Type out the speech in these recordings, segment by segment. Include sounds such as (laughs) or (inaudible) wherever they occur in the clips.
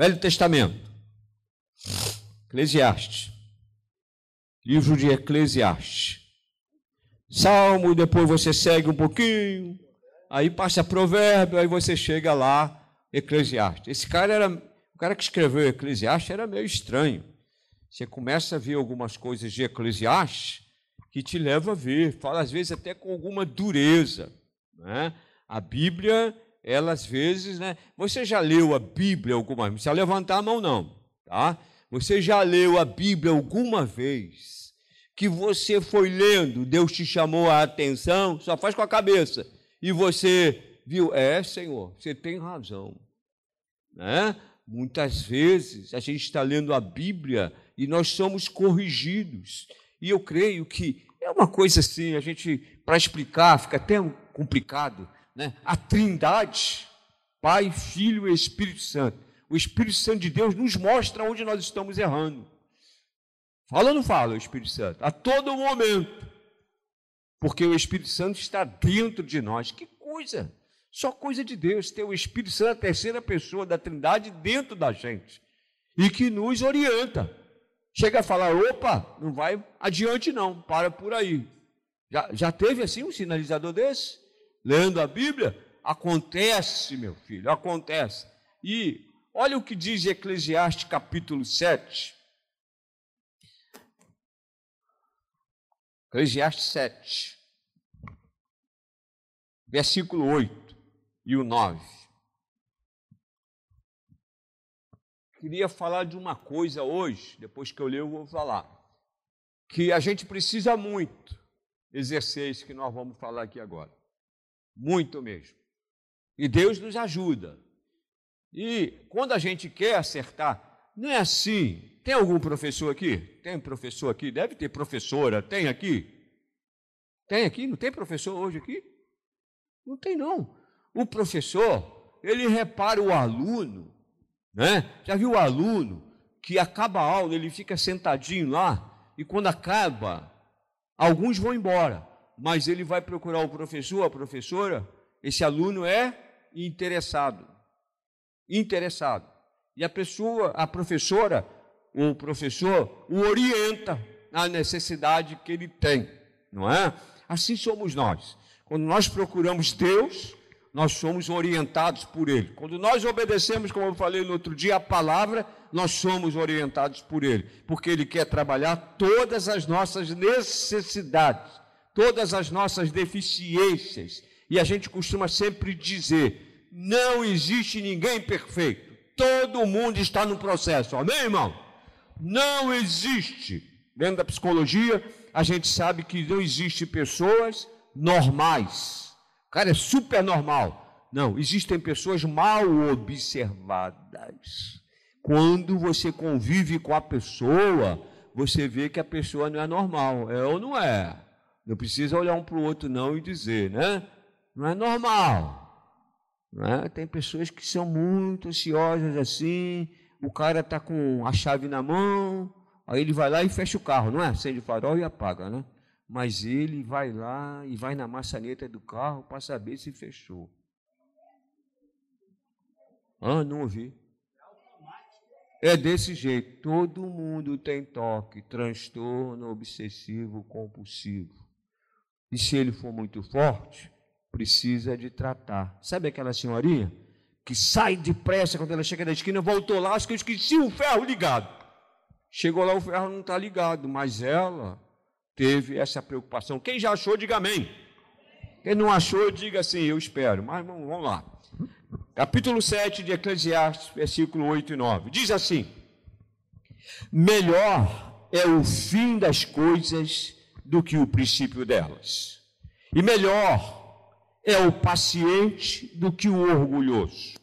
Velho Testamento. Eclesiastes. Livro de Eclesiastes. Salmo, depois você segue um pouquinho, aí passa provérbio, aí você chega lá, Eclesiastes. Esse cara era, o cara que escreveu Eclesiastes era meio estranho. Você começa a ver algumas coisas de Eclesiastes que te leva a ver, fala às vezes até com alguma dureza. Né? A Bíblia, ela às vezes, né? Você já leu a Bíblia alguma vez? Não precisa levantar a mão, não. Tá? Você já leu a Bíblia alguma vez? Que você foi lendo, Deus te chamou a atenção, só faz com a cabeça. E você viu, é, Senhor, você tem razão. Né? Muitas vezes a gente está lendo a Bíblia e nós somos corrigidos. E eu creio que é uma coisa assim, a gente, para explicar, fica até complicado, né? A Trindade, Pai, Filho e Espírito Santo. O Espírito Santo de Deus nos mostra onde nós estamos errando. Fala ou não fala o Espírito Santo? A todo momento. Porque o Espírito Santo está dentro de nós. Que coisa! Só coisa de Deus ter o Espírito Santo, a terceira pessoa da Trindade, dentro da gente. E que nos orienta. Chega a falar, opa, não vai adiante não, para por aí. Já, já teve assim um sinalizador desse? Lendo a Bíblia? Acontece, meu filho, acontece. E olha o que diz Eclesiastes capítulo 7. Eclesiastes 7, versículo 8 e o 9. queria falar de uma coisa hoje, depois que eu ler, eu vou falar. Que a gente precisa muito exercer isso que nós vamos falar aqui agora. Muito mesmo. E Deus nos ajuda. E quando a gente quer acertar, não é assim. Tem algum professor aqui? Tem professor aqui? Deve ter professora. Tem aqui? Tem aqui? Não tem professor hoje aqui? Não tem, não. O professor, ele repara o aluno né? Já viu o aluno que acaba a aula, ele fica sentadinho lá e quando acaba, alguns vão embora, mas ele vai procurar o professor, a professora, esse aluno é interessado. Interessado. E a pessoa, a professora o professor o orienta na necessidade que ele tem, não é? Assim somos nós. Quando nós procuramos Deus, nós somos orientados por Ele. Quando nós obedecemos, como eu falei no outro dia, a palavra, nós somos orientados por Ele, porque Ele quer trabalhar todas as nossas necessidades, todas as nossas deficiências. E a gente costuma sempre dizer: não existe ninguém perfeito, todo mundo está no processo, amém, irmão? Não existe. Dentro da psicologia, a gente sabe que não existe pessoas normais o cara é super normal. Não, existem pessoas mal observadas. Quando você convive com a pessoa, você vê que a pessoa não é normal. É ou não é? Não precisa olhar um para o outro não e dizer, né? Não é normal. Né? Tem pessoas que são muito ansiosas assim, o cara está com a chave na mão, aí ele vai lá e fecha o carro, não é? Acende o farol e apaga, né? mas ele vai lá e vai na maçaneta do carro para saber se fechou. Ah, não ouvi. É desse jeito. Todo mundo tem toque, transtorno obsessivo compulsivo. E se ele for muito forte, precisa de tratar. Sabe aquela senhorinha que sai depressa quando ela chega da esquina, voltou lá, acho que eu esqueci o ferro ligado. Chegou lá, o ferro não está ligado, mas ela teve essa preocupação. Quem já achou, diga amém. Quem não achou, diga assim, eu espero. Mas vamos lá. Capítulo 7 de Eclesiastes, versículo 8 e 9. Diz assim: Melhor é o fim das coisas do que o princípio delas. E melhor é o paciente do que o orgulhoso.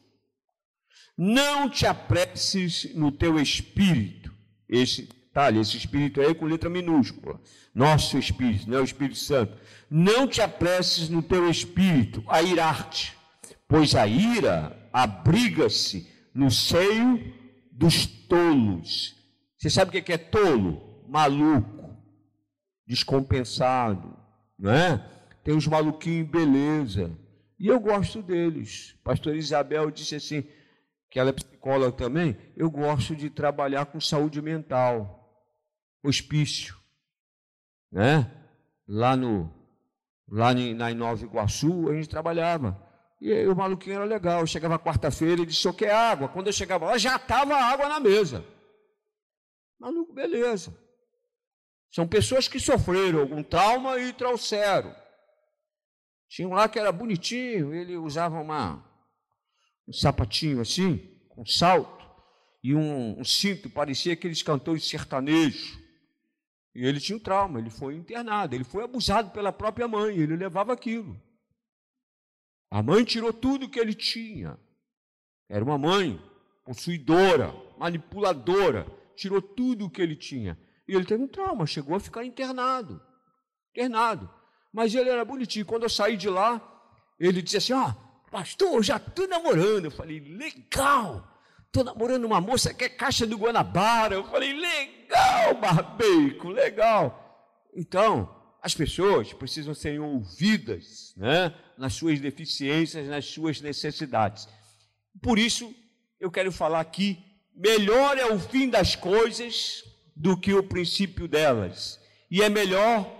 Não te apresses no teu espírito. Esse detalhe, esse espírito aí com letra minúscula nosso Espírito, não é o Espírito Santo. Não te apresses no teu espírito a irar-te, pois a ira abriga-se no seio dos tolos. Você sabe o que é tolo? Maluco, descompensado, não é? Tem os maluquinhos beleza. E eu gosto deles. Pastor Isabel disse assim: que ela é psicóloga também, eu gosto de trabalhar com saúde mental, hospício, né? Lá no lá na Nova Iguaçu, a gente trabalhava. E aí, o maluquinho era legal. Eu chegava quarta-feira e disse: "O que é água?". Quando eu chegava lá, já estava água na mesa. Maluco, beleza. São pessoas que sofreram algum trauma e trouxeram. Tinha um lá que era bonitinho, ele usava uma, um sapatinho assim, com salto, e um, um cinto, parecia aqueles cantores sertanejos. E ele tinha um trauma, ele foi internado, ele foi abusado pela própria mãe, ele levava aquilo. A mãe tirou tudo que ele tinha. Era uma mãe possuidora, manipuladora, tirou tudo o que ele tinha. E ele teve um trauma, chegou a ficar internado. Internado. Mas ele era bonitinho. Quando eu saí de lá, ele disse assim: Ó, pastor, já estou namorando. Eu falei: Legal. Estou namorando uma moça que é caixa do Guanabara. Eu falei: Legal, barbeico, legal. Então, as pessoas precisam ser ouvidas né, nas suas deficiências, nas suas necessidades. Por isso, eu quero falar aqui: melhor é o fim das coisas do que o princípio delas, e é melhor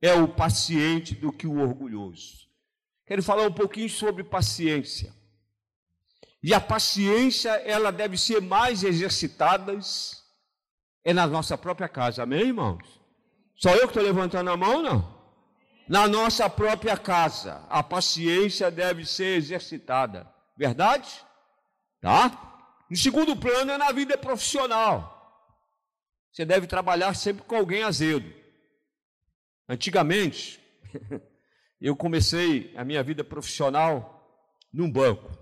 é o paciente do que o orgulhoso. Quero falar um pouquinho sobre paciência. E a paciência, ela deve ser mais exercitada é na nossa própria casa. Amém, irmãos? Só eu que estou levantando a mão, não? Na nossa própria casa, a paciência deve ser exercitada. Verdade? Tá? No segundo plano é na vida profissional. Você deve trabalhar sempre com alguém azedo. Antigamente, (laughs) eu comecei a minha vida profissional num banco.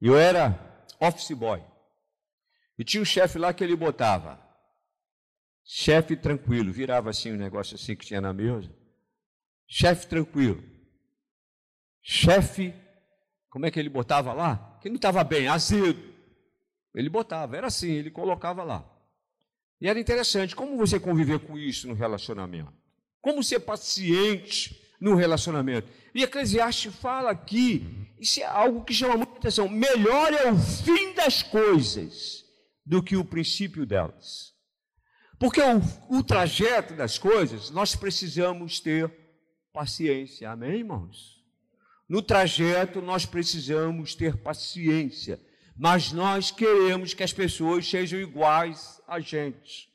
Eu era office boy. E tinha um chefe lá que ele botava. Chefe tranquilo, virava assim um negócio assim que tinha na mesa. Chefe tranquilo. Chefe, como é que ele botava lá? Que não estava bem, azedo. Ele botava, era assim, ele colocava lá. E era interessante, como você conviver com isso no relacionamento? Como ser paciente no relacionamento? E Eclesiastes fala aqui, isso é algo que chama muita atenção: melhor é o fim das coisas do que o princípio delas. Porque o, o trajeto das coisas, nós precisamos ter paciência, amém, irmãos? No trajeto, nós precisamos ter paciência, mas nós queremos que as pessoas sejam iguais a gente,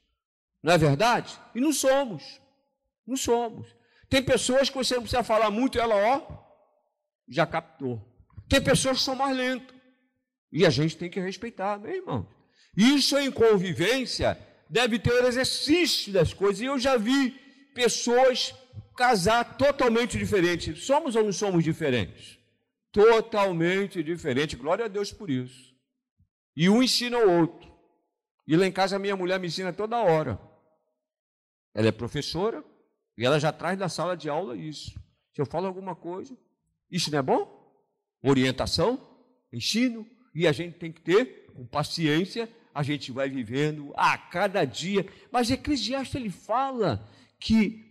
não é verdade? E não somos. Não somos. Tem pessoas que você não precisa falar muito, ela, ó, já captou. Tem pessoas que são mais lentas. E a gente tem que respeitar, meu irmão. Isso em convivência deve ter o exercício das coisas. E eu já vi pessoas casar totalmente diferentes. Somos ou não somos diferentes? Totalmente diferentes. Glória a Deus por isso. E um ensina o outro. E lá em casa a minha mulher me ensina toda hora. Ela é professora, e ela já traz da sala de aula isso. Se eu falo alguma coisa, isso não é bom? Orientação, ensino, e a gente tem que ter com paciência, a gente vai vivendo a cada dia. Mas Eclesiastes ele fala que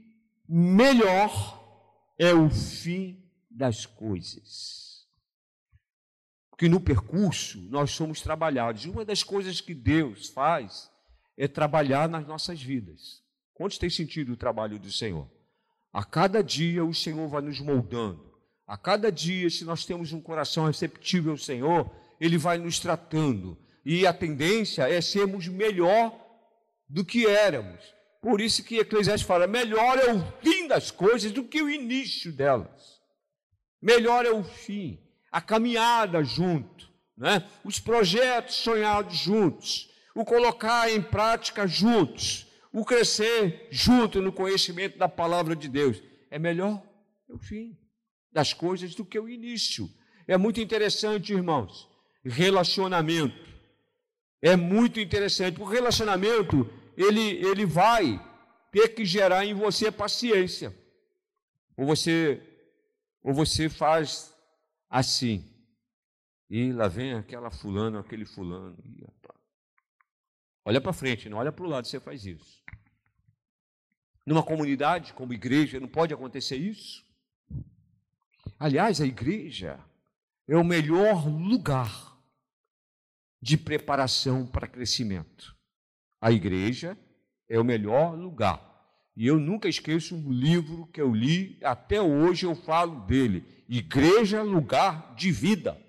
melhor é o fim das coisas. Porque no percurso nós somos trabalhados. Uma das coisas que Deus faz é trabalhar nas nossas vidas. Quantos têm sentido o trabalho do Senhor? A cada dia o Senhor vai nos moldando. A cada dia, se nós temos um coração receptível ao Senhor, Ele vai nos tratando. E a tendência é sermos melhor do que éramos. Por isso que Eclesiastes fala: melhor é o fim das coisas do que o início delas. Melhor é o fim, a caminhada junto, né? os projetos sonhados juntos, o colocar em prática juntos o crescer junto no conhecimento da palavra de Deus. É melhor o fim das coisas do que o início. É muito interessante, irmãos, relacionamento. É muito interessante, o relacionamento, ele, ele vai ter que gerar em você paciência. Ou você, ou você faz assim. E lá vem aquela fulano, aquele fulano. Olha para frente, não olha para o lado, você faz isso. Numa comunidade como igreja, não pode acontecer isso. Aliás, a igreja é o melhor lugar de preparação para crescimento. A igreja é o melhor lugar. E eu nunca esqueço um livro que eu li, até hoje eu falo dele. Igreja, lugar de vida.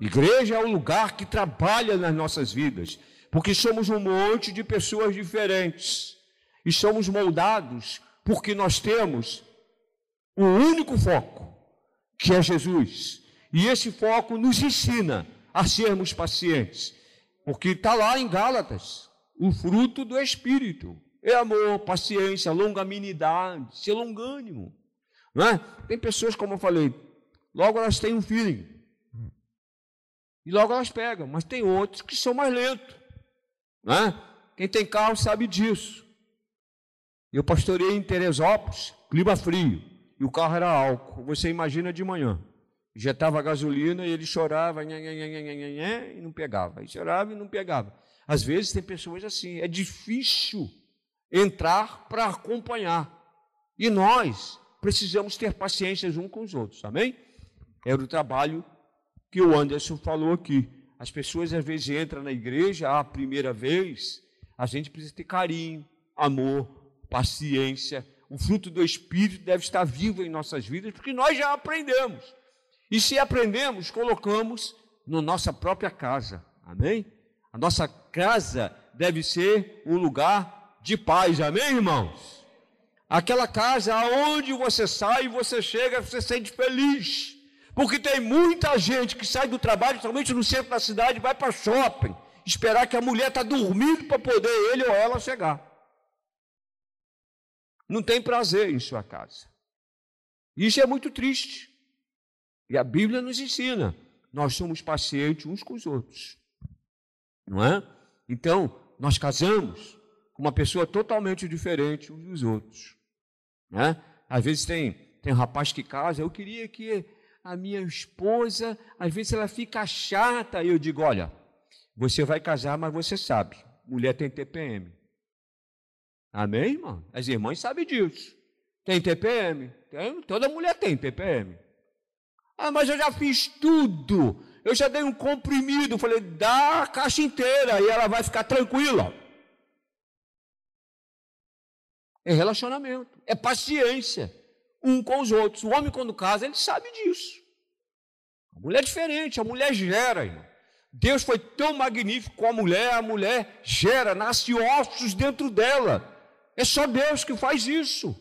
Igreja é o lugar que trabalha nas nossas vidas, porque somos um monte de pessoas diferentes e somos moldados porque nós temos um único foco, que é Jesus. E esse foco nos ensina a sermos pacientes, porque está lá em Gálatas, o fruto do Espírito é amor, paciência, longanimidade, ser longânimo. Não é? Tem pessoas, como eu falei, logo elas têm um feeling. E logo elas pegam, mas tem outros que são mais lentos. Não é? Quem tem carro sabe disso. Eu pastorei em Teresópolis, clima frio, e o carro era álcool. Você imagina de manhã. Injetava gasolina e ele chorava, nha, nha, nha, e não pegava. E chorava e não pegava. Às vezes tem pessoas assim, é difícil entrar para acompanhar. E nós precisamos ter paciência uns com os outros, amém? Era o trabalho que o Anderson falou aqui. As pessoas às vezes entram na igreja a primeira vez, a gente precisa ter carinho, amor, paciência. O fruto do Espírito deve estar vivo em nossas vidas, porque nós já aprendemos. E se aprendemos, colocamos na nossa própria casa, amém? A nossa casa deve ser um lugar de paz, amém, irmãos? Aquela casa aonde você sai, você chega, você se sente feliz. Porque tem muita gente que sai do trabalho, somente no centro da cidade, vai para shopping, esperar que a mulher está dormindo para poder ele ou ela chegar. Não tem prazer em sua casa. Isso é muito triste. E a Bíblia nos ensina. Nós somos pacientes uns com os outros. Não é? Então, nós casamos com uma pessoa totalmente diferente uns dos outros. Né? Às vezes tem, tem um rapaz que casa, eu queria que a minha esposa, às vezes ela fica chata, e eu digo, olha, você vai casar, mas você sabe, mulher tem TPM. Amém, irmão? As irmãs sabem disso. Tem TPM? Tem, toda mulher tem TPM. Ah, mas eu já fiz tudo. Eu já dei um comprimido. Falei, dá a caixa inteira e ela vai ficar tranquila. É relacionamento, é paciência um com os outros. O homem, quando casa, ele sabe disso. A mulher é diferente, a mulher gera, irmão. Deus foi tão magnífico com a mulher, a mulher gera, nasce ossos dentro dela. É só Deus que faz isso.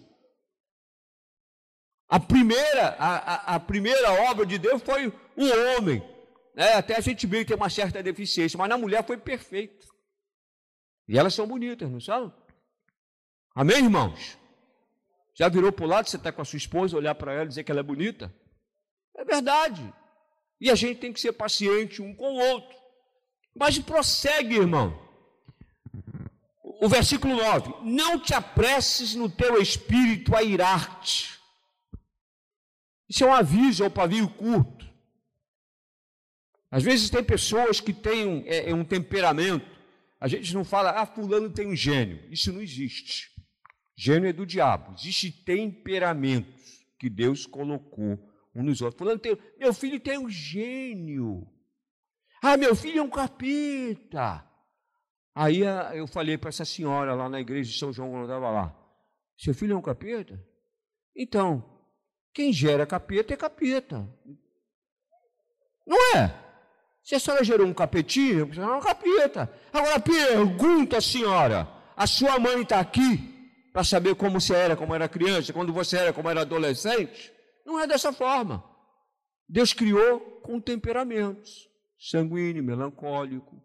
A primeira, a, a, a primeira obra de Deus foi o homem. É, até a gente que tem uma certa deficiência, mas na mulher foi perfeito. E elas são bonitas, não são? Amém, irmãos? Já virou para o lado, você está com a sua esposa, olhar para ela e dizer que ela é bonita? É verdade. E a gente tem que ser paciente um com o outro. Mas prossegue, irmão. O versículo 9: Não te apresses no teu espírito a irar-te. Isso é um aviso ao pavio curto. Às vezes tem pessoas que têm um, é, é um temperamento. A gente não fala, ah, fulano tem um gênio. Isso não existe. Gênio é do diabo. Existem temperamentos que Deus colocou um nos outros. Tem, meu filho tem um gênio. Ah, meu filho é um capeta. Aí ah, eu falei para essa senhora lá na igreja de São João, quando eu estava lá: Seu filho é um capeta? Então, quem gera capeta é capeta. Não é? Se a senhora gerou um capetinho, é uma capeta. Agora pergunta, senhora: a sua mãe está aqui? Para saber como você era, como era criança, quando você era, como era adolescente. Não é dessa forma. Deus criou com temperamentos: sanguíneo, melancólico,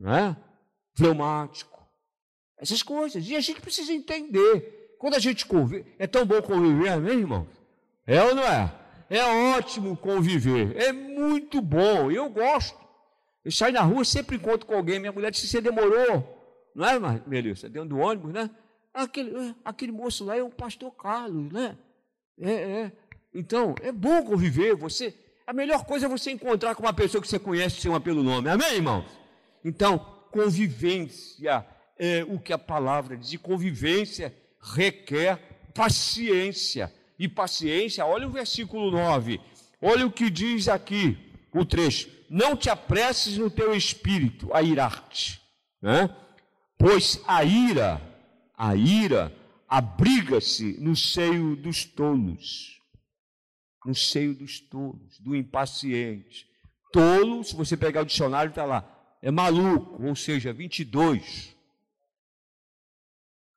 não é? fleumático, essas coisas. E a gente precisa entender. Quando a gente convive, é tão bom conviver, amém, irmão? É ou não é? É ótimo conviver, é muito bom, eu gosto. Eu saio na rua, sempre encontro com alguém. Minha mulher disse: Você demorou, não é, Melissa? Dentro do ônibus, né? Aquele, é, aquele moço lá é o pastor Carlos, né? É, é. Então, é bom conviver. Você, a melhor coisa é você encontrar com uma pessoa que você conhece uma pelo nome. Amém, irmãos? Então, convivência é o que a palavra diz. E convivência requer paciência. E paciência, olha o versículo 9. Olha o que diz aqui. o trecho. Não te apresses no teu espírito a irar-te, né? pois a ira, a ira abriga-se no seio dos tolos, no seio dos tolos, do impaciente. Tolo, se você pegar o dicionário, está lá, é maluco, ou seja, 22.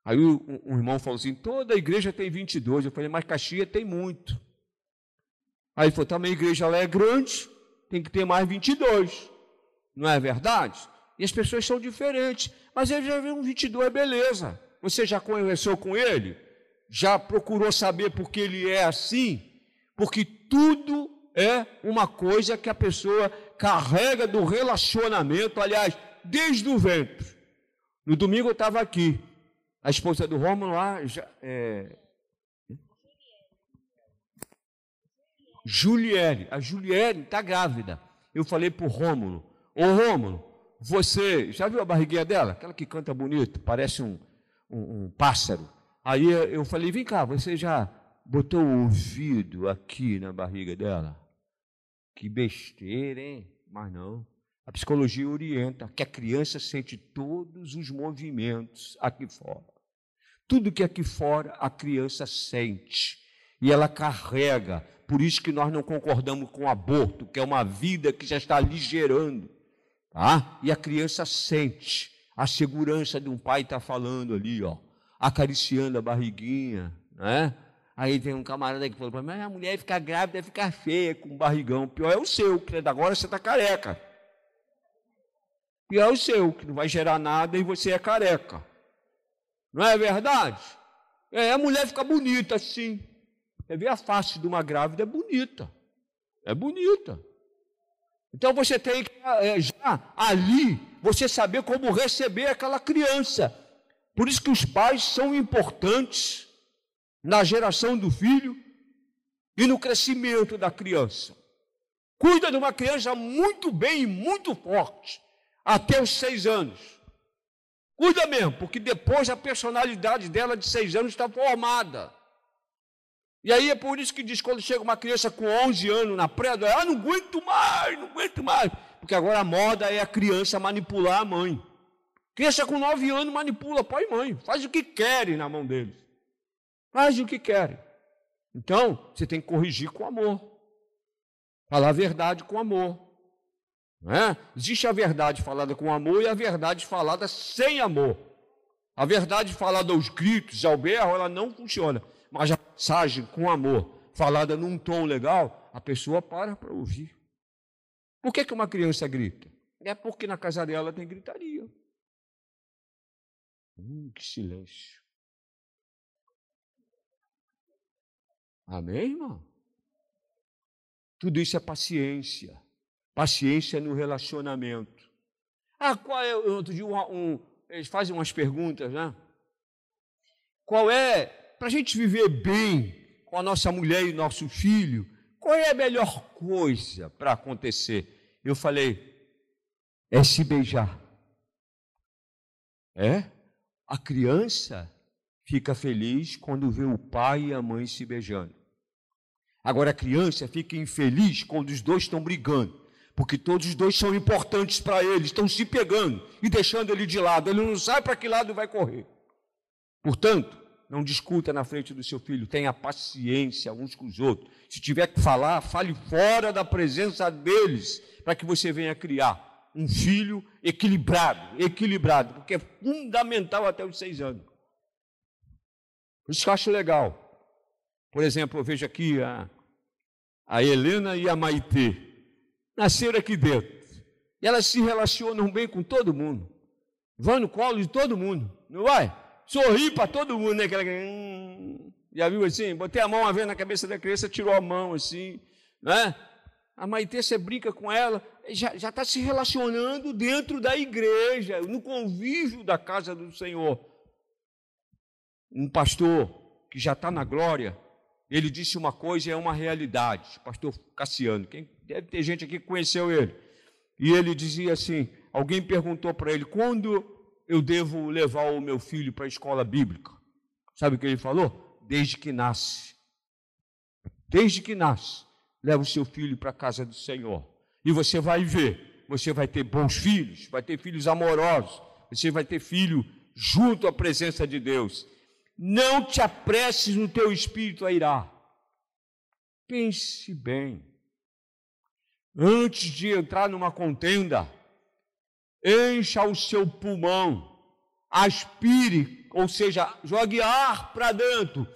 Aí um, irmão falou assim: toda igreja tem 22. Eu falei, mas Caxias tem muito. Aí ele falou: também a igreja lá é grande, tem que ter mais 22. Não é verdade? E as pessoas são diferentes. Mas ele já viu um 22, é beleza. Você já conversou com ele? Já procurou saber por que ele é assim? Porque tudo é uma coisa que a pessoa carrega do relacionamento, aliás, desde o ventre. No domingo eu estava aqui, a esposa do Rômulo lá, já, é... Juliele, a Juliele está grávida. Eu falei para o Rômulo, ô Rômulo, você já viu a barriguinha dela? Aquela que canta bonito, parece um, um, um pássaro. Aí eu falei, vem cá, você já botou o ouvido aqui na barriga dela? Que besteira, hein? Mas não. A psicologia orienta que a criança sente todos os movimentos aqui fora. Tudo que aqui fora a criança sente e ela carrega. Por isso que nós não concordamos com o aborto, que é uma vida que já está ali gerando. Tá? E a criança sente a segurança de um pai estar tá falando ali, ó, acariciando a barriguinha, né? Aí tem um camarada que falou para mim, a mulher ficar grávida ficar feia com barrigão. Pior é o seu, que agora você está careca. Pior é o seu, que não vai gerar nada e você é careca. Não é verdade? É, a mulher fica bonita assim. Você vê a face de uma grávida, é bonita. É bonita. Então você tem que é, já ali você saber como receber aquela criança. Por isso que os pais são importantes na geração do filho e no crescimento da criança. Cuida de uma criança muito bem e muito forte, até os seis anos. Cuida mesmo, porque depois a personalidade dela de seis anos está formada. E aí é por isso que diz quando chega uma criança com 11 anos na pré ah, não aguento mais, não aguento mais. Porque agora a moda é a criança manipular a mãe. Criança com 9 anos manipula pai e mãe, faz o que querem na mão deles. Fazem o que querem. Então, você tem que corrigir com amor. Falar a verdade com amor. É? Existe a verdade falada com amor e a verdade falada sem amor. A verdade falada aos gritos, ao berro, ela não funciona. Mas a mensagem com amor, falada num tom legal, a pessoa para para ouvir. Por que, que uma criança grita? É porque na casa dela tem gritaria. Hum, que silêncio. Amém, irmão? Tudo isso é paciência. Paciência no relacionamento. Ah, qual é. Outro dia, um, um, eles fazem umas perguntas, né? Qual é, para a gente viver bem com a nossa mulher e nosso filho, qual é a melhor coisa para acontecer? Eu falei, é se beijar. É? A criança fica feliz quando vê o pai e a mãe se beijando. Agora a criança fica infeliz quando os dois estão brigando, porque todos os dois são importantes para ele, estão se pegando e deixando ele de lado. Ele não sabe para que lado vai correr. Portanto, não discuta na frente do seu filho, tenha paciência uns com os outros. Se tiver que falar, fale fora da presença deles, para que você venha criar um filho equilibrado, equilibrado, porque é fundamental até os seis anos. Por isso que eu acho legal por exemplo, eu vejo aqui a, a Helena e a Maitê. Nasceram aqui dentro. E elas se relacionam bem com todo mundo. Vão no colo de todo mundo. Não vai? Sorri para todo mundo, né? Aquela, hum, já viu assim? Botei a mão uma vez na cabeça da criança, tirou a mão assim, né? A Maitê, você brinca com ela, já está se relacionando dentro da igreja, no convívio da casa do Senhor. Um pastor que já está na glória, ele disse uma coisa e é uma realidade. Pastor Cassiano, quem deve ter gente aqui que conheceu ele. E ele dizia assim: alguém perguntou para ele, quando eu devo levar o meu filho para a escola bíblica? Sabe o que ele falou? Desde que nasce. Desde que nasce, leva o seu filho para a casa do Senhor. E você vai ver, você vai ter bons filhos, vai ter filhos amorosos, você vai ter filho junto à presença de Deus. Não te apresses no teu espírito a irar. Pense bem. Antes de entrar numa contenda, encha o seu pulmão, aspire, ou seja, jogue ar para dentro.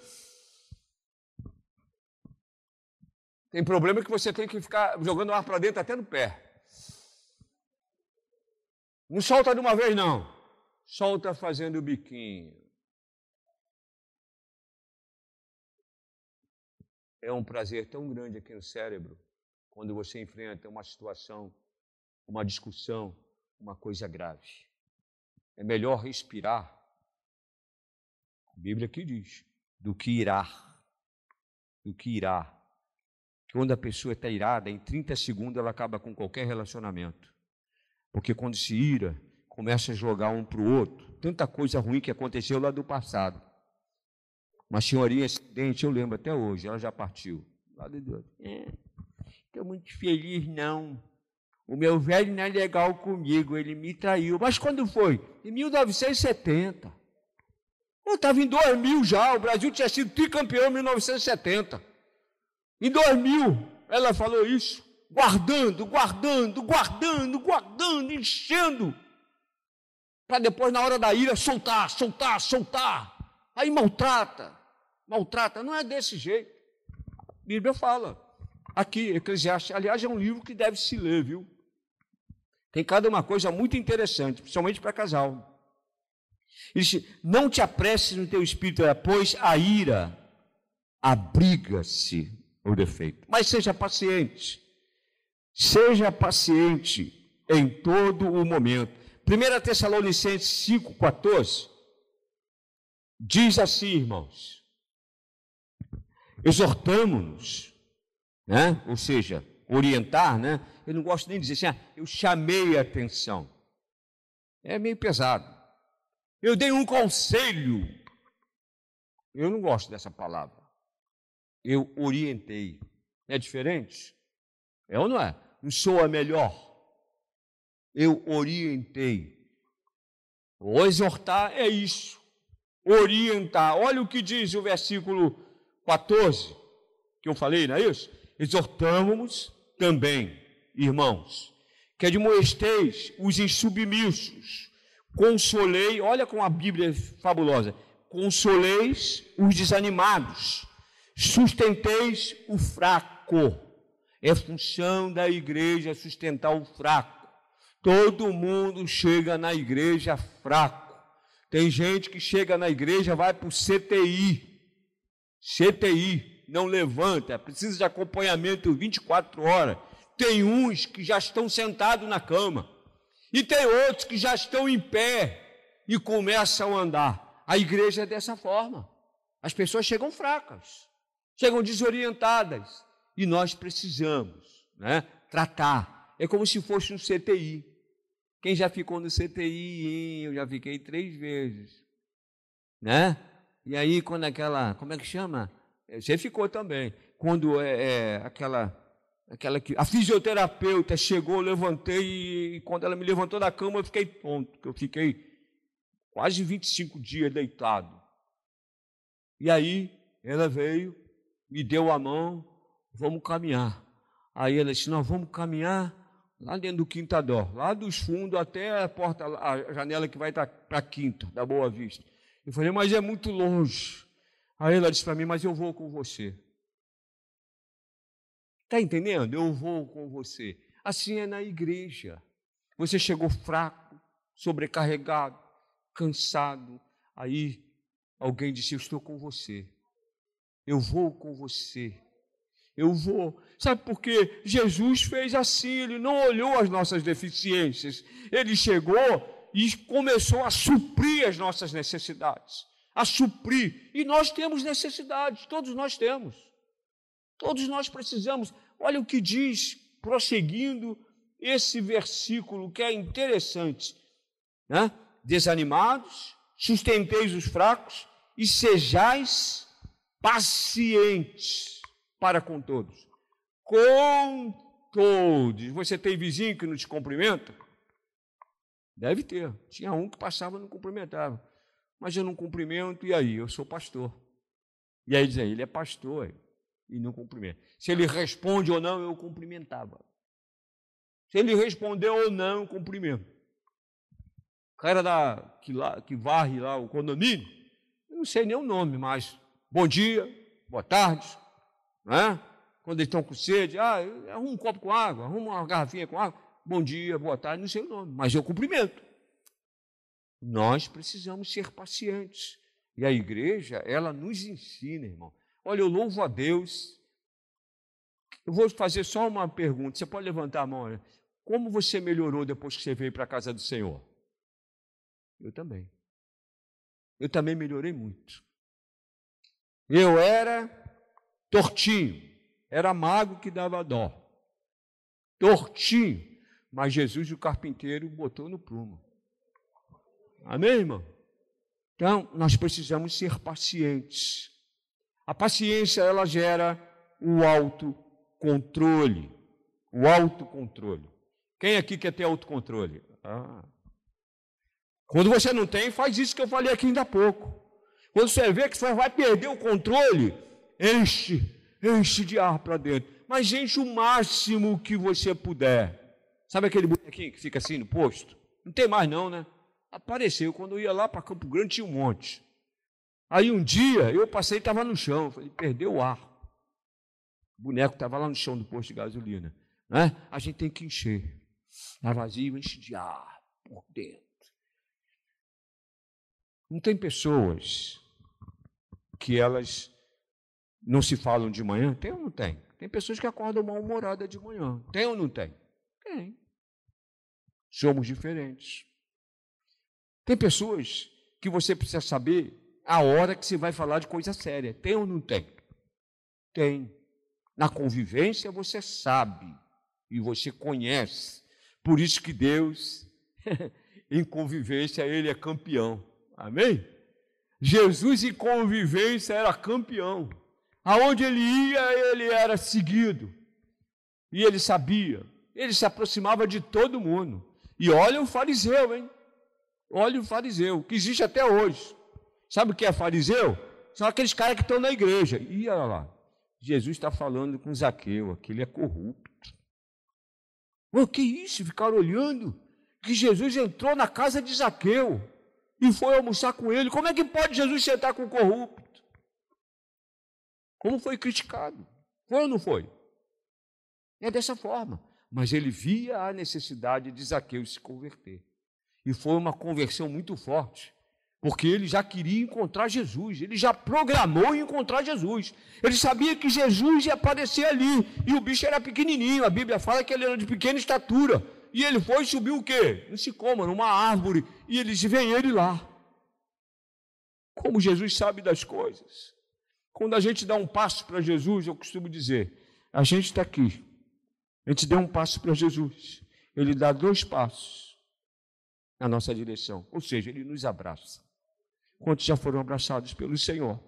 Tem problema que você tem que ficar jogando ar para dentro até no pé. Não solta de uma vez, não. Solta fazendo o biquinho. É um prazer tão grande aqui no cérebro quando você enfrenta uma situação, uma discussão, uma coisa grave. É melhor respirar, a Bíblia aqui diz, do que irar. Do que irar. Quando a pessoa está irada, em 30 segundos ela acaba com qualquer relacionamento. Porque quando se ira, começa a jogar um para o outro. Tanta coisa ruim que aconteceu lá do passado. Uma senhorinha acidente, eu lembro até hoje, ela já partiu. Lá do é, estou muito feliz, não. O meu velho não é legal comigo, ele me traiu. Mas quando foi? Em 1970. Eu estava em 2000 já, o Brasil tinha sido tricampeão em 1970. Em 2000, ela falou isso, guardando, guardando, guardando, guardando, enchendo, para depois, na hora da ira, soltar, soltar, soltar. Aí maltrata, maltrata. Não é desse jeito. A Bíblia fala. Aqui, Eclesiastes, aliás, é um livro que deve se ler, viu? Tem cada uma coisa muito interessante, principalmente para casal. Ele diz: Não te apresses no teu espírito, pois a ira abriga-se o defeito. Mas seja paciente. Seja paciente em todo o momento. 1 Tessalonicenses 5,14 diz assim, irmãos: exortamos-nos, né? ou seja, orientar, né? Eu não gosto nem de dizer assim, ah, eu chamei a atenção. É meio pesado. Eu dei um conselho. Eu não gosto dessa palavra. Eu orientei. É diferente? É ou não é? Não sou a melhor. Eu orientei. O exortar é isso. Orientar. Olha o que diz o versículo 14, que eu falei, não é isso? Exortamos também, irmãos, que admoesteis os insubmissos, consolei, olha como a Bíblia é fabulosa, consoleis os desanimados, sustenteis o fraco. É função da igreja sustentar o fraco. Todo mundo chega na igreja fraco. Tem gente que chega na igreja, vai para o CTI. CTI, não levanta, precisa de acompanhamento 24 horas. Tem uns que já estão sentados na cama. E tem outros que já estão em pé e começam a andar. A igreja é dessa forma. As pessoas chegam fracas chegam desorientadas. E nós precisamos né, tratar. É como se fosse um CTI. Quem já ficou no CTI? Eu já fiquei três vezes. Né? E aí, quando aquela. Como é que chama? Você ficou também. Quando é, é aquela. Aquela que, a fisioterapeuta chegou, levantei, e quando ela me levantou da cama, eu fiquei que eu fiquei quase 25 dias deitado. E aí ela veio, me deu a mão, vamos caminhar. Aí ela disse: Nós vamos caminhar lá dentro do quintador, lá dos fundos até a porta, a janela que vai para a quinta, da Boa Vista. Eu falei: Mas é muito longe. Aí ela disse para mim: Mas eu vou com você. Está entendendo? Eu vou com você. Assim é na igreja. Você chegou fraco, sobrecarregado, cansado. Aí alguém disse: Eu estou com você. Eu vou com você. Eu vou. Sabe por quê? Jesus fez assim, ele não olhou as nossas deficiências. Ele chegou e começou a suprir as nossas necessidades. A suprir. E nós temos necessidades, todos nós temos. Todos nós precisamos. Olha o que diz, prosseguindo esse versículo que é interessante. Né? Desanimados, sustenteis os fracos e sejais pacientes para com todos, com Todos. Você tem vizinho que não te cumprimenta? Deve ter. Tinha um que passava e não cumprimentava. Mas eu não cumprimento, e aí? Eu sou pastor. E aí dizia, ele é pastor e não cumprimenta. Se ele responde ou não, eu cumprimentava. Se ele respondeu ou não, eu cumprimento. O cara da, que, lá, que varre lá o condomínio, eu não sei nem o nome, mas bom dia, boa tarde, né? quando eles estão com sede, ah, arruma um copo com água, arruma uma garrafinha com água, bom dia, boa tarde, não sei o nome, mas eu cumprimento. Nós precisamos ser pacientes. E a igreja, ela nos ensina, irmão. Olha, eu louvo a Deus. Eu vou fazer só uma pergunta. Você pode levantar a mão. Olha. Como você melhorou depois que você veio para a casa do Senhor? Eu também. Eu também melhorei muito. Eu era tortinho, era mago que dava dó. Tortinho, mas Jesus, o carpinteiro, botou no prumo. Amém, irmão? Então, nós precisamos ser pacientes. A paciência, ela gera o autocontrole. O autocontrole. Quem aqui quer ter autocontrole? Ah. Quando você não tem, faz isso que eu falei aqui ainda há pouco. Quando você vê que você vai perder o controle, enche, enche de ar para dentro. Mas enche o máximo que você puder. Sabe aquele bonequinho que fica assim no posto? Não tem mais não, né? Apareceu. Quando eu ia lá para Campo Grande tinha um monte. Aí um dia eu passei e estava no chão. Falei, perdeu o ar. O boneco estava lá no chão do posto de gasolina. Né? A gente tem que encher. Está vazio, enche de ar por dentro. Não tem pessoas que elas não se falam de manhã? Tem ou não tem? Tem pessoas que acordam mal-humoradas de manhã. Tem ou não tem? Tem. Somos diferentes. Tem pessoas que você precisa saber a hora que você vai falar de coisa séria. Tem ou não tem? Tem. Na convivência você sabe e você conhece. Por isso que Deus, (laughs) em convivência, ele é campeão. Amém? Jesus em convivência era campeão. Aonde ele ia, ele era seguido. E ele sabia. Ele se aproximava de todo mundo. E olha o fariseu, hein? Olha o fariseu, que existe até hoje. Sabe o que é fariseu? São aqueles caras que estão na igreja. E olha lá, Jesus está falando com Zaqueu, aquele é corrupto. O que isso? Ficaram olhando que Jesus entrou na casa de Zaqueu e foi almoçar com ele. Como é que pode Jesus sentar com o corrupto? Como foi criticado? Foi ou não foi? É dessa forma. Mas ele via a necessidade de Zaqueu se converter. E foi uma conversão muito forte, porque ele já queria encontrar Jesus, ele já programou encontrar Jesus. Ele sabia que Jesus ia aparecer ali, e o bicho era pequenininho, a Bíblia fala que ele era de pequena estatura. E ele foi e subiu o quê? Se coma, numa árvore, e eles vem ele lá. Como Jesus sabe das coisas. Quando a gente dá um passo para Jesus, eu costumo dizer, a gente está aqui, a gente deu um passo para Jesus, ele dá dois passos na nossa direção. Ou seja, Ele nos abraça. Quantos já foram abraçados pelo Senhor?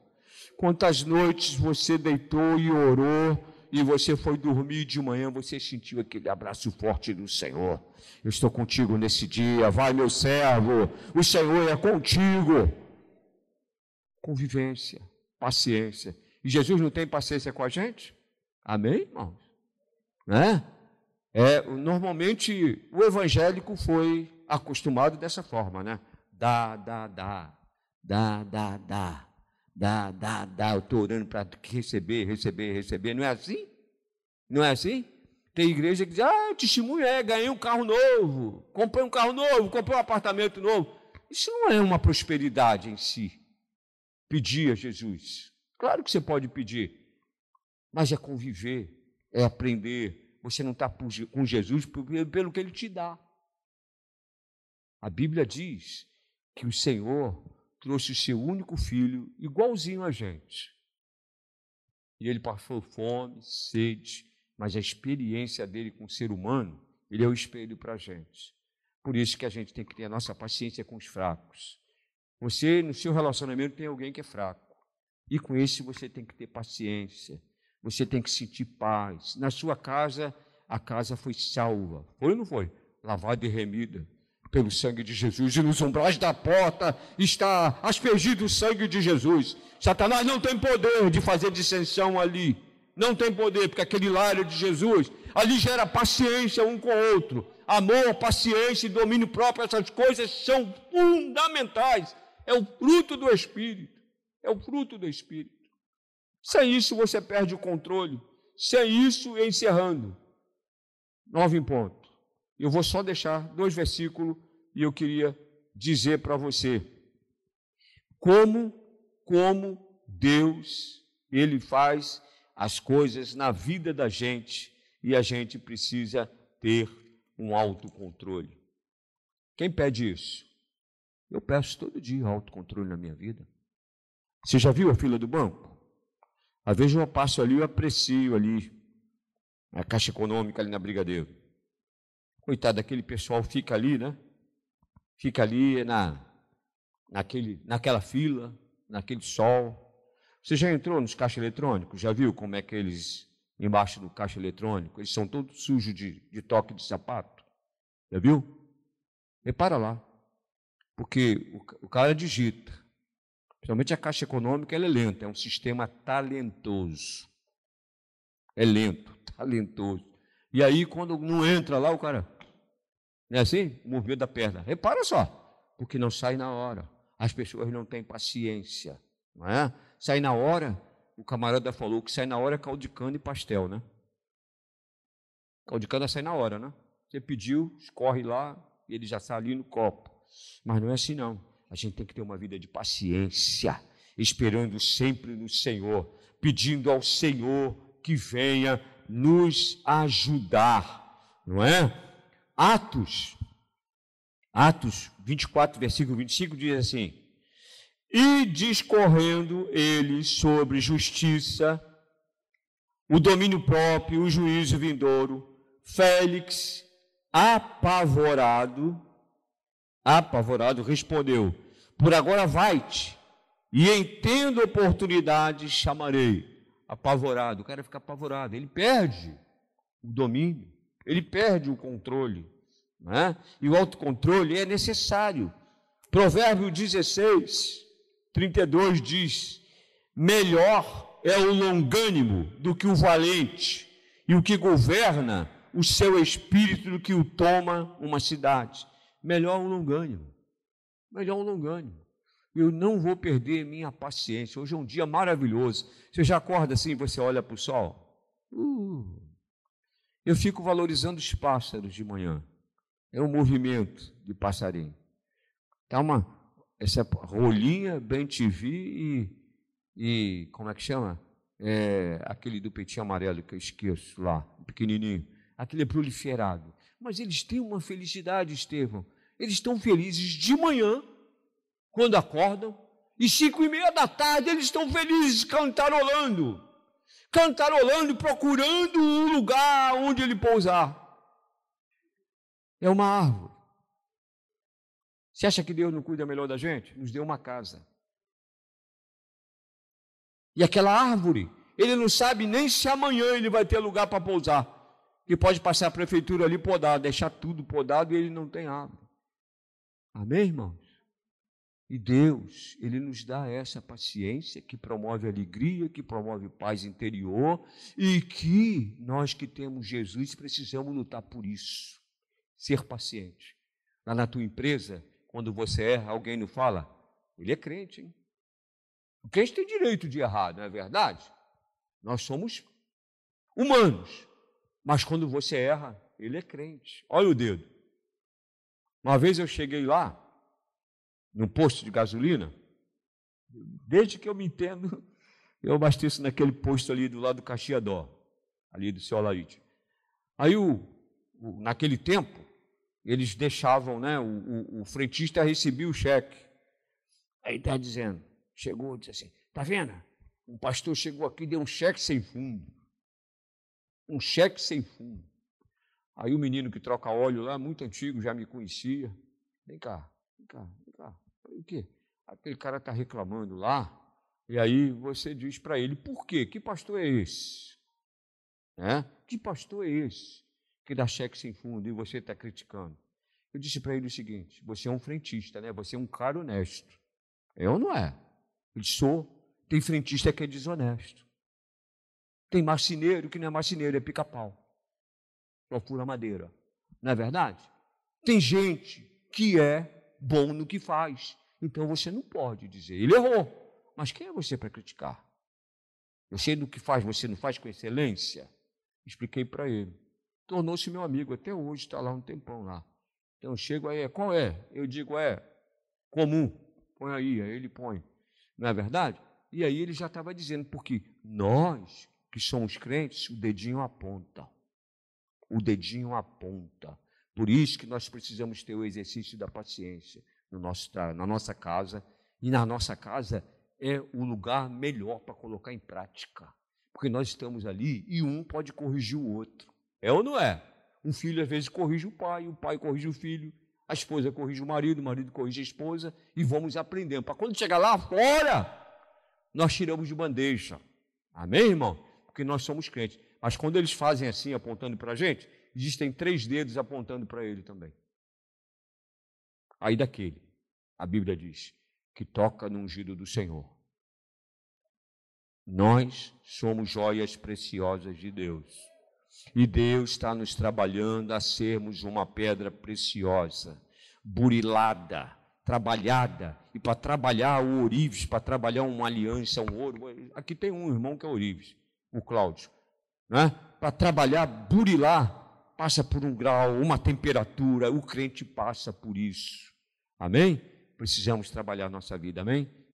Quantas noites você deitou e orou e você foi dormir de manhã, você sentiu aquele abraço forte do Senhor. Eu estou contigo nesse dia, vai meu servo, o Senhor é contigo. Convivência, paciência. E Jesus não tem paciência com a gente? Amém, irmãos? Né? É, normalmente o evangélico foi acostumado dessa forma, né? Dá, dá, dá, dá, dá, dá, dá, dá, dá. Eu estou orando para receber, receber, receber. Não é assim? Não é assim? Tem igreja que diz, ah, testemunho é, ganhei um carro novo, comprei um carro novo, comprei um apartamento novo. Isso não é uma prosperidade em si. Pedir a Jesus. Claro que você pode pedir, mas é conviver, é aprender. Você não está com Jesus pelo que ele te dá. A Bíblia diz que o Senhor trouxe o seu único filho, igualzinho a gente. E ele passou fome, sede, mas a experiência dele com o ser humano, ele é o espelho para a gente. Por isso que a gente tem que ter a nossa paciência com os fracos. Você, no seu relacionamento, tem alguém que é fraco. E com esse você tem que ter paciência. Você tem que sentir paz. Na sua casa, a casa foi salva. Foi ou não foi? Lavada e remida pelo sangue de Jesus. E nos umbrais da porta está aspergido o sangue de Jesus. Satanás não tem poder de fazer dissensão ali. Não tem poder, porque aquele lar de Jesus, ali gera paciência um com o outro. Amor, paciência e domínio próprio, essas coisas são fundamentais. É o fruto do Espírito. É o fruto do Espírito. Sem isso você perde o controle. Sem isso, encerrando. Nove em ponto. Eu vou só deixar dois versículos e eu queria dizer para você como, como Deus, Ele faz as coisas na vida da gente e a gente precisa ter um autocontrole. Quem pede isso? Eu peço todo dia autocontrole na minha vida. Você já viu a fila do banco? Às vezes eu passo ali, eu aprecio ali a Caixa Econômica ali na Brigadeiro. Coitado, aquele pessoal fica ali, né? Fica ali na, naquele, naquela fila, naquele sol. Você já entrou nos caixas eletrônicos? Já viu como é que eles, embaixo do caixa eletrônico, eles são todos sujos de, de toque de sapato? Já viu? Repara lá. Porque o, o cara digita. Principalmente a caixa econômica, ela é lenta, é um sistema talentoso. É lento, (laughs) talentoso. E aí, quando não entra lá, o cara. Não é assim? O movimento da perna. Repara só, porque não sai na hora. As pessoas não têm paciência. Não é? Sai na hora, o camarada falou que sai na hora é caldo de cana e pastel, né? Caldo de cana sai na hora, né? Você pediu, escorre lá, e ele já sai ali no copo. Mas não é assim, não. A gente tem que ter uma vida de paciência, esperando sempre no Senhor, pedindo ao Senhor que venha nos ajudar, não é? Atos, Atos 24, versículo 25 diz assim: e discorrendo ele sobre justiça, o domínio próprio, o juízo vindouro, Félix, apavorado, apavorado, respondeu: Por agora vai-te, e em tendo oportunidade chamarei. Apavorado, o cara fica apavorado, ele perde o domínio, ele perde o controle, não é? e o autocontrole é necessário. Provérbio 16, 32 diz: Melhor é o longânimo do que o valente, e o que governa o seu espírito do que o toma uma cidade. Melhor um longânimo. Melhor um longânimo. Eu não vou perder minha paciência. Hoje é um dia maravilhoso. Você já acorda assim, você olha para o sol? Uh, eu fico valorizando os pássaros de manhã. É um movimento de passarinho. Está uma, essa rolinha, bem TV e, e como é que chama? É, aquele do peitinho amarelo que eu esqueço lá, pequenininho. Aquele é proliferado. Mas eles têm uma felicidade, Estevão. Eles estão felizes de manhã, quando acordam, e cinco e meia da tarde eles estão felizes cantarolando. Cantarolando, procurando um lugar onde ele pousar. É uma árvore. Você acha que Deus não cuida melhor da gente? Nos deu uma casa. E aquela árvore, ele não sabe nem se amanhã ele vai ter lugar para pousar. Que pode passar a prefeitura ali podar, deixar tudo podado e ele não tem árvore. Amém, irmãos? E Deus, Ele nos dá essa paciência que promove alegria, que promove paz interior e que nós que temos Jesus precisamos lutar por isso. Ser paciente. Lá na tua empresa, quando você erra, alguém não fala? Ele é crente, hein? O crente tem direito de errar, não é verdade? Nós somos humanos. Mas quando você erra, ele é crente. Olha o dedo. Uma vez eu cheguei lá, num posto de gasolina, desde que eu me entendo, eu abasteço naquele posto ali do lado do Caxiadó, ali do seu Alaíde. Aí, o, o, naquele tempo, eles deixavam, né? O, o, o frentista recebia o cheque. Aí está dizendo, chegou, disse assim, tá vendo? Um pastor chegou aqui e deu um cheque sem fundo. Um cheque sem fundo. Aí o menino que troca óleo lá, muito antigo, já me conhecia. Vem cá, vem cá, o quê? Aquele cara está reclamando lá. E aí você diz para ele, por quê? Que pastor é esse? É? Que pastor é esse? que dá cheque sem fundo e você está criticando. Eu disse para ele o seguinte: você é um frentista, né? Você é um cara honesto. Eu não é. Disse, sou. Tem frentista que é desonesto. Tem marceneiro que não é marceneiro, é pica-pau. Fura madeira. Não é verdade? Tem gente que é bom no que faz. Então você não pode dizer, ele errou. Mas quem é você para criticar? Você no que faz, você não faz com excelência? Expliquei para ele. Tornou-se meu amigo até hoje, está lá um tempão lá. Então eu chego aí, qual é? Eu digo, é comum. Põe aí, aí ele põe. Não é verdade? E aí ele já estava dizendo, porque nós que somos crentes, o dedinho aponta. O dedinho aponta. Por isso que nós precisamos ter o exercício da paciência no nosso, na nossa casa. E na nossa casa é o lugar melhor para colocar em prática. Porque nós estamos ali e um pode corrigir o outro. É ou não é? Um filho às vezes corrige o pai, o pai corrige o filho, a esposa corrige o marido, o marido corrige a esposa e vamos aprendendo. Para quando chegar lá fora, nós tiramos de bandeja. Amém, irmão? Porque nós somos crentes. Mas quando eles fazem assim, apontando para a gente, existem três dedos apontando para ele também. Aí daquele, a Bíblia diz, que toca no ungido do Senhor. Nós somos joias preciosas de Deus. E Deus está nos trabalhando a sermos uma pedra preciosa, burilada, trabalhada. E para trabalhar o ourives, para trabalhar uma aliança, um ouro. Aqui tem um irmão que é ourives, o Cláudio. Né? Para trabalhar, burilar, passa por um grau, uma temperatura. O crente passa por isso. Amém? precisamos trabalhar nossa vida, amém?